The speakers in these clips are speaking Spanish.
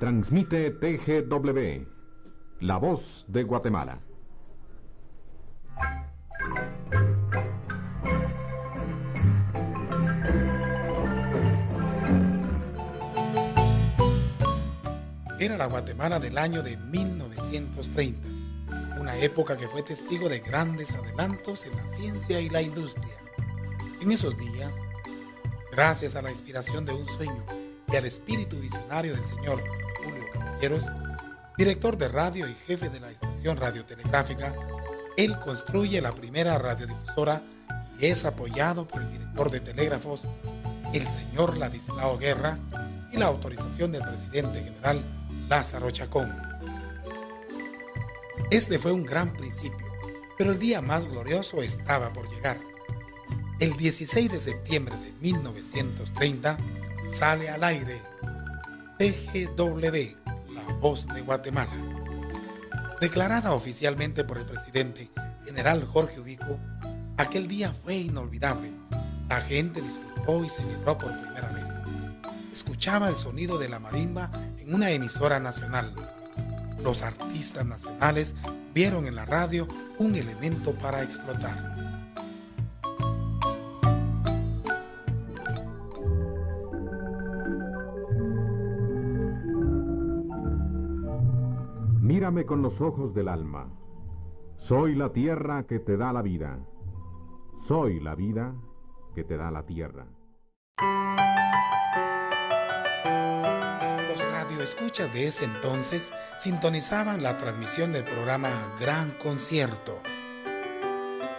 Transmite TGW, La Voz de Guatemala. Era la Guatemala del año de 1930, una época que fue testigo de grandes adelantos en la ciencia y la industria. En esos días, gracias a la inspiración de un sueño y al espíritu visionario del señor Director de radio y jefe de la estación radiotelegráfica, él construye la primera radiodifusora y es apoyado por el director de telégrafos, el señor Ladislao Guerra, y la autorización del presidente general Lázaro Chacón. Este fue un gran principio, pero el día más glorioso estaba por llegar. El 16 de septiembre de 1930 sale al aire TGW, de Guatemala. Declarada oficialmente por el presidente general Jorge Ubico, aquel día fue inolvidable. La gente disfrutó y celebró por primera vez. Escuchaba el sonido de la marimba en una emisora nacional. Los artistas nacionales vieron en la radio un elemento para explotar. Mírame con los ojos del alma. Soy la tierra que te da la vida. Soy la vida que te da la tierra. Los radioescuchas de ese entonces sintonizaban la transmisión del programa Gran Concierto.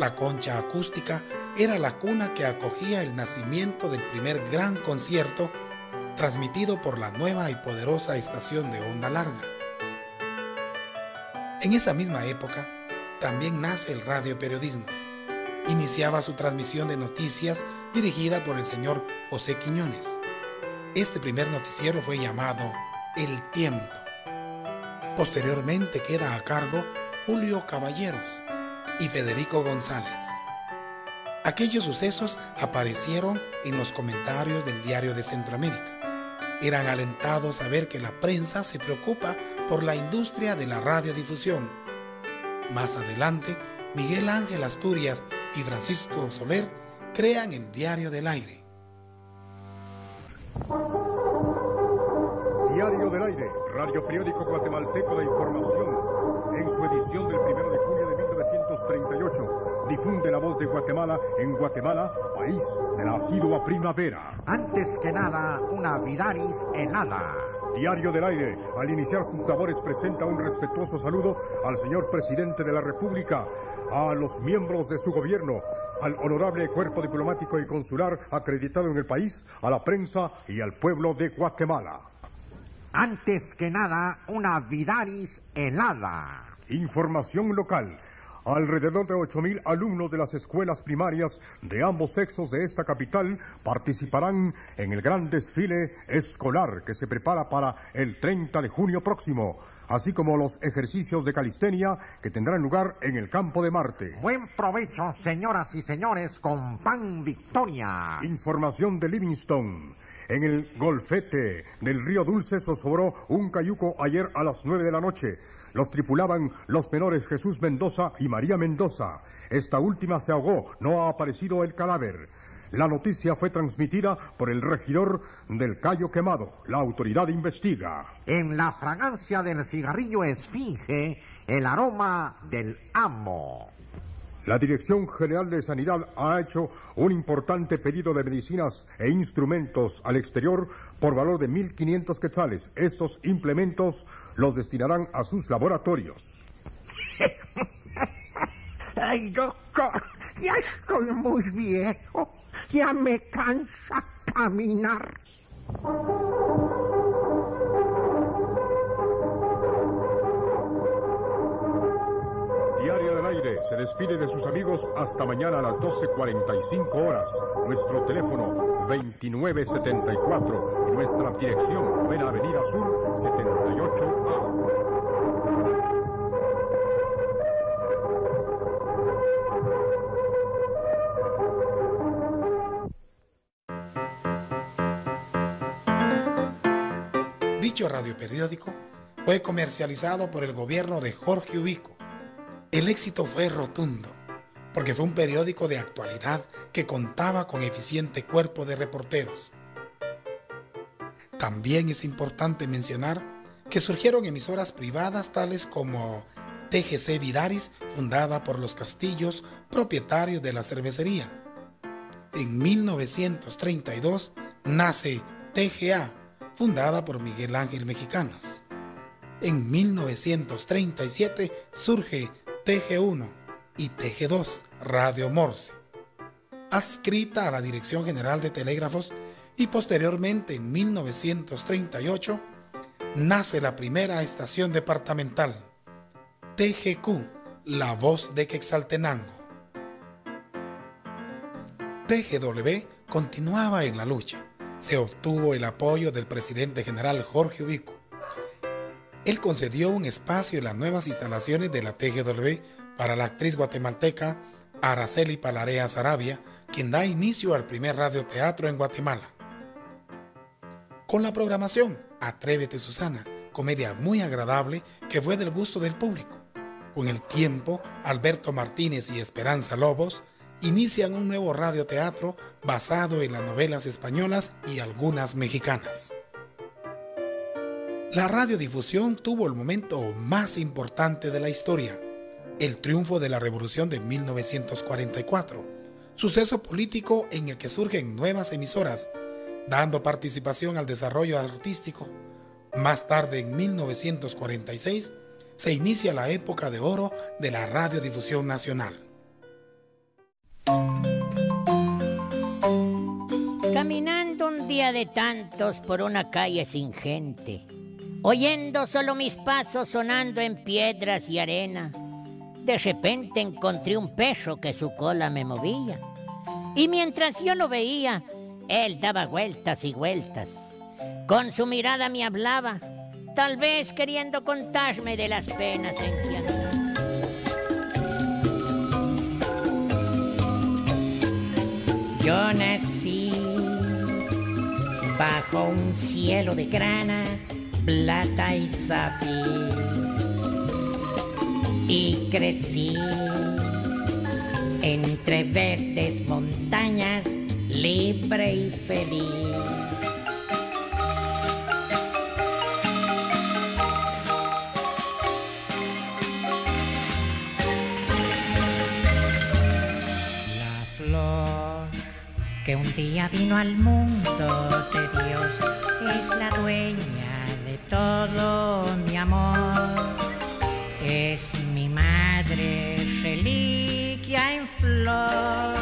La concha acústica era la cuna que acogía el nacimiento del primer gran concierto transmitido por la nueva y poderosa estación de onda larga. En esa misma época, también nace el radioperiodismo. Iniciaba su transmisión de noticias dirigida por el señor José Quiñones. Este primer noticiero fue llamado El Tiempo. Posteriormente queda a cargo Julio Caballeros y Federico González. Aquellos sucesos aparecieron en los comentarios del diario de Centroamérica. Eran alentados a ver que la prensa se preocupa por la industria de la radiodifusión. Más adelante, Miguel Ángel Asturias y Francisco Soler crean el Diario del Aire. Diario del Aire, radio periódico guatemalteco de información, en su edición del 1 de junio de 1938, difunde la voz de Guatemala en Guatemala, país de la asidua primavera. Antes que nada, una Vidaris helada. Diario del Aire, al iniciar sus labores, presenta un respetuoso saludo al señor presidente de la República, a los miembros de su gobierno, al honorable cuerpo diplomático y consular acreditado en el país, a la prensa y al pueblo de Guatemala. Antes que nada, una Vidaris helada. Información local. Alrededor de 8.000 alumnos de las escuelas primarias de ambos sexos de esta capital participarán en el gran desfile escolar que se prepara para el 30 de junio próximo, así como los ejercicios de calistenia que tendrán lugar en el campo de Marte. Buen provecho, señoras y señores, con pan Victoria. Información de Livingston. En el golfete del río Dulce zozobró un cayuco ayer a las 9 de la noche. Los tripulaban los menores Jesús Mendoza y María Mendoza. Esta última se ahogó, no ha aparecido el cadáver. La noticia fue transmitida por el regidor del Cayo Quemado. La autoridad investiga. En la fragancia del cigarrillo esfinge el aroma del amo. La Dirección General de Sanidad ha hecho un importante pedido de medicinas e instrumentos al exterior por valor de 1.500 quetzales. Estos implementos los destinarán a sus laboratorios. Ay, doctor, ya estoy muy viejo. Ya me cansa caminar. Se despide de sus amigos hasta mañana a las 12.45 horas. Nuestro teléfono 2974 y nuestra dirección Buena Avenida Sur 78A. Dicho radioperiódico fue comercializado por el gobierno de Jorge Ubico. El éxito fue rotundo, porque fue un periódico de actualidad que contaba con eficiente cuerpo de reporteros. También es importante mencionar que surgieron emisoras privadas tales como TGC Vidaris, fundada por los Castillos, propietarios de la cervecería. En 1932 nace TGA, fundada por Miguel Ángel Mexicanos. En 1937 surge TG1 y TG2, Radio Morse, adscrita a la Dirección General de Telégrafos y posteriormente en 1938 nace la primera estación departamental, TGQ, la voz de Quexaltenango. TGW continuaba en la lucha. Se obtuvo el apoyo del presidente general Jorge Ubico. Él concedió un espacio en las nuevas instalaciones de la TGW para la actriz guatemalteca Araceli Palarea Sarabia, quien da inicio al primer radioteatro en Guatemala. Con la programación Atrévete Susana, comedia muy agradable que fue del gusto del público. Con el tiempo, Alberto Martínez y Esperanza Lobos inician un nuevo radioteatro basado en las novelas españolas y algunas mexicanas. La radiodifusión tuvo el momento más importante de la historia, el triunfo de la Revolución de 1944, suceso político en el que surgen nuevas emisoras, dando participación al desarrollo artístico. Más tarde, en 1946, se inicia la época de oro de la radiodifusión nacional. Caminando un día de tantos por una calle sin gente, oyendo solo mis pasos sonando en piedras y arena, de repente encontré un perro que su cola me movía. Y mientras yo lo veía, él daba vueltas y vueltas. Con su mirada me hablaba tal vez queriendo contarme de las penas en que andaba. Yo nací bajo un cielo de grana, plata y zafir. Y crecí entre verdes montañas, libre y feliz. que un día vino al mundo de Dios, es la dueña todo mi amor. Es mi madre, reliquia en flor.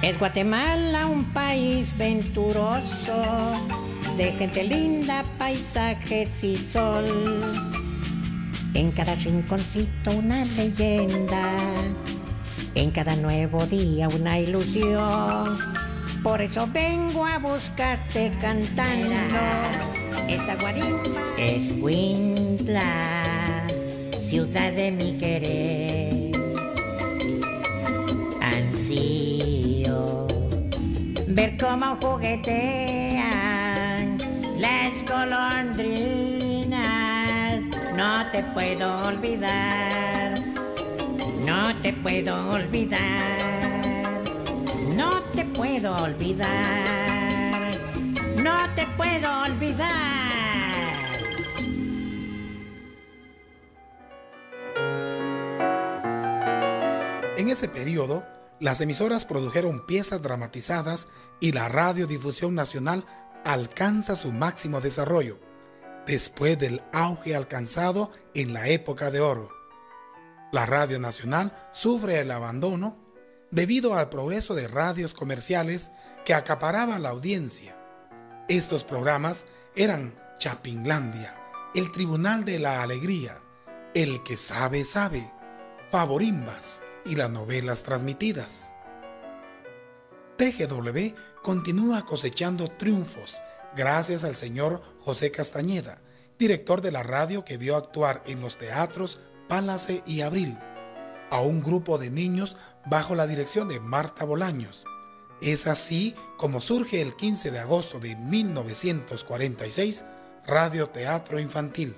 Es Guatemala un país venturoso, de gente linda, paisajes y sol en cada rinconcito una leyenda, en cada nuevo día una ilusión. Por eso vengo a buscarte cantando. Esta guarimba es Huintla, ciudad de mi querer. Ansío ver cómo juguetean las golondrinas no te puedo olvidar, no te puedo olvidar, no te puedo olvidar, no te puedo olvidar. En ese periodo, las emisoras produjeron piezas dramatizadas y la radiodifusión nacional alcanza su máximo desarrollo después del auge alcanzado en la época de oro. La Radio Nacional sufre el abandono debido al progreso de radios comerciales que acaparaban la audiencia. Estos programas eran Chapinlandia, El Tribunal de la Alegría, El que sabe sabe, Favorimbas y las novelas transmitidas. TGW continúa cosechando triunfos gracias al señor José Castañeda, director de la radio que vio actuar en los teatros Palace y Abril a un grupo de niños bajo la dirección de Marta Bolaños. Es así como surge el 15 de agosto de 1946 Radio Teatro Infantil.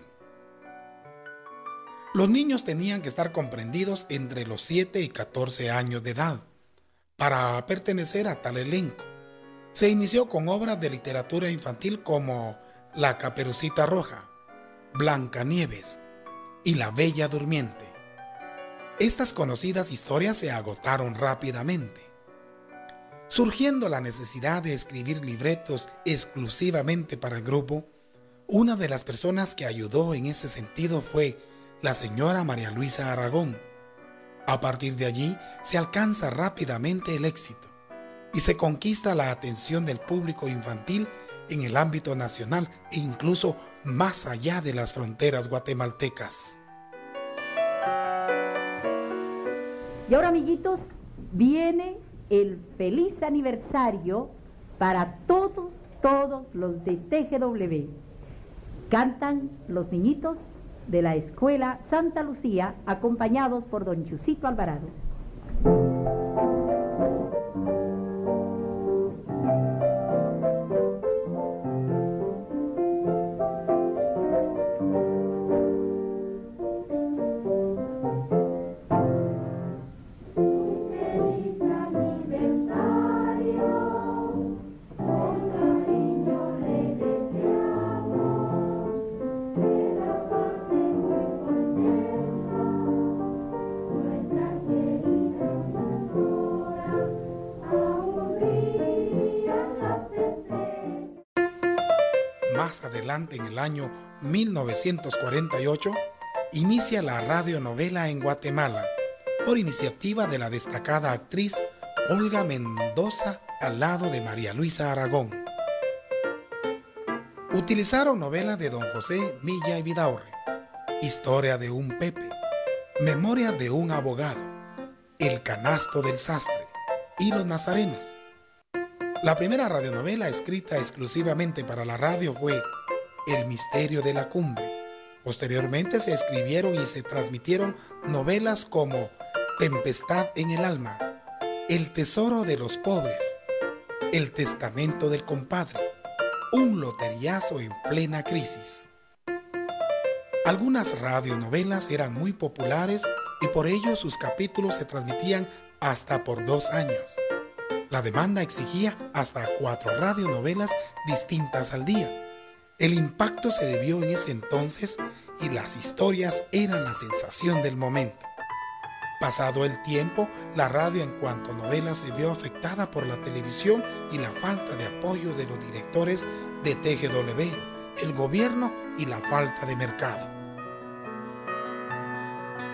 Los niños tenían que estar comprendidos entre los 7 y 14 años de edad para pertenecer a tal elenco. Se inició con obras de literatura infantil como La Caperucita Roja, Blancanieves y La Bella Durmiente. Estas conocidas historias se agotaron rápidamente, surgiendo la necesidad de escribir libretos exclusivamente para el grupo. Una de las personas que ayudó en ese sentido fue la señora María Luisa Aragón. A partir de allí se alcanza rápidamente el éxito y se conquista la atención del público infantil en el ámbito nacional e incluso más allá de las fronteras guatemaltecas. Y ahora, amiguitos, viene el feliz aniversario para todos, todos los de TGW. Cantan los niñitos de la Escuela Santa Lucía, acompañados por don Chusito Alvarado. En el año 1948, inicia la radionovela en Guatemala por iniciativa de la destacada actriz Olga Mendoza al lado de María Luisa Aragón. Utilizaron novelas de don José Milla y Vidaurre, Historia de un Pepe, Memoria de un abogado, El canasto del sastre y Los Nazarenos. La primera radionovela escrita exclusivamente para la radio fue El misterio de la cumbre. Posteriormente se escribieron y se transmitieron novelas como Tempestad en el alma, El tesoro de los pobres, El testamento del compadre, Un loteriazo en plena crisis. Algunas radionovelas eran muy populares y por ello sus capítulos se transmitían hasta por dos años. La demanda exigía hasta cuatro radionovelas distintas al día. El impacto se debió en ese entonces y las historias eran la sensación del momento. Pasado el tiempo, la radio en cuanto a novelas se vio afectada por la televisión y la falta de apoyo de los directores de TGW, el gobierno y la falta de mercado.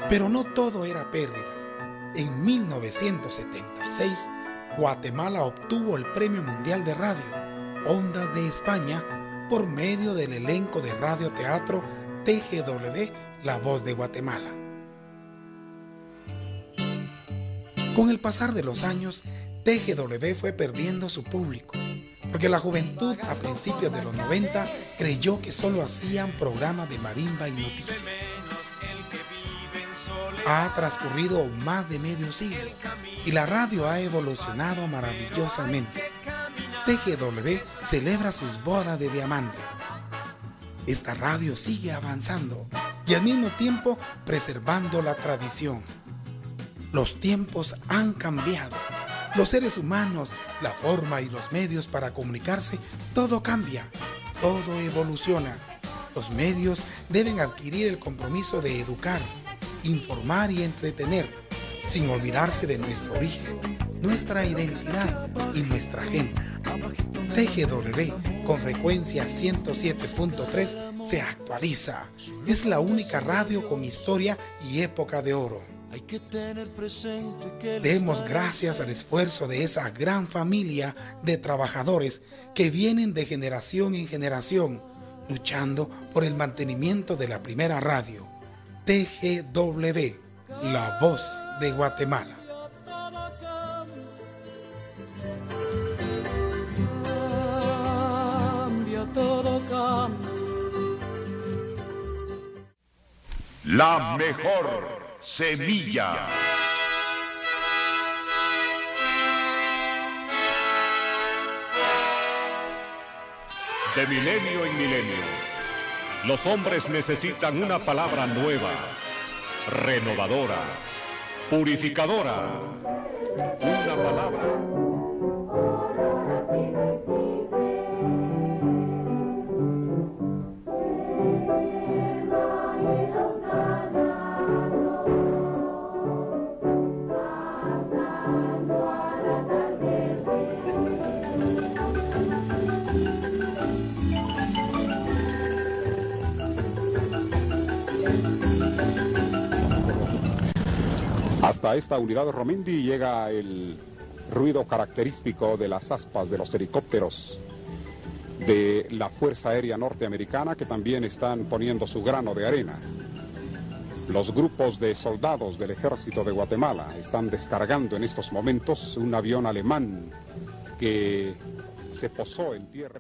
Pero no todo era pérdida. En 1976, Guatemala obtuvo el Premio Mundial de Radio, Ondas de España, por medio del elenco de radioteatro TGW La Voz de Guatemala. Con el pasar de los años, TGW fue perdiendo su público, porque la juventud a principios de los 90 creyó que solo hacían programas de marimba y noticias. Ha transcurrido más de medio siglo y la radio ha evolucionado maravillosamente. TGW celebra sus bodas de diamante. Esta radio sigue avanzando y al mismo tiempo preservando la tradición. Los tiempos han cambiado. Los seres humanos, la forma y los medios para comunicarse, todo cambia, todo evoluciona. Los medios deben adquirir el compromiso de educar, informar y entretener, sin olvidarse de nuestro origen, nuestra identidad y nuestra gente. TGW con frecuencia 107.3 se actualiza. Es la única radio con historia y época de oro. Demos gracias al esfuerzo de esa gran familia de trabajadores que vienen de generación en generación luchando por el mantenimiento de la primera radio. TGW, la voz de Guatemala. La mejor semilla. De milenio en milenio, los hombres necesitan una palabra nueva, renovadora, purificadora. Una palabra. Hasta esta unidad Romendi llega el ruido característico de las aspas de los helicópteros de la Fuerza Aérea Norteamericana que también están poniendo su grano de arena. Los grupos de soldados del ejército de Guatemala están descargando en estos momentos un avión alemán que se posó en tierra.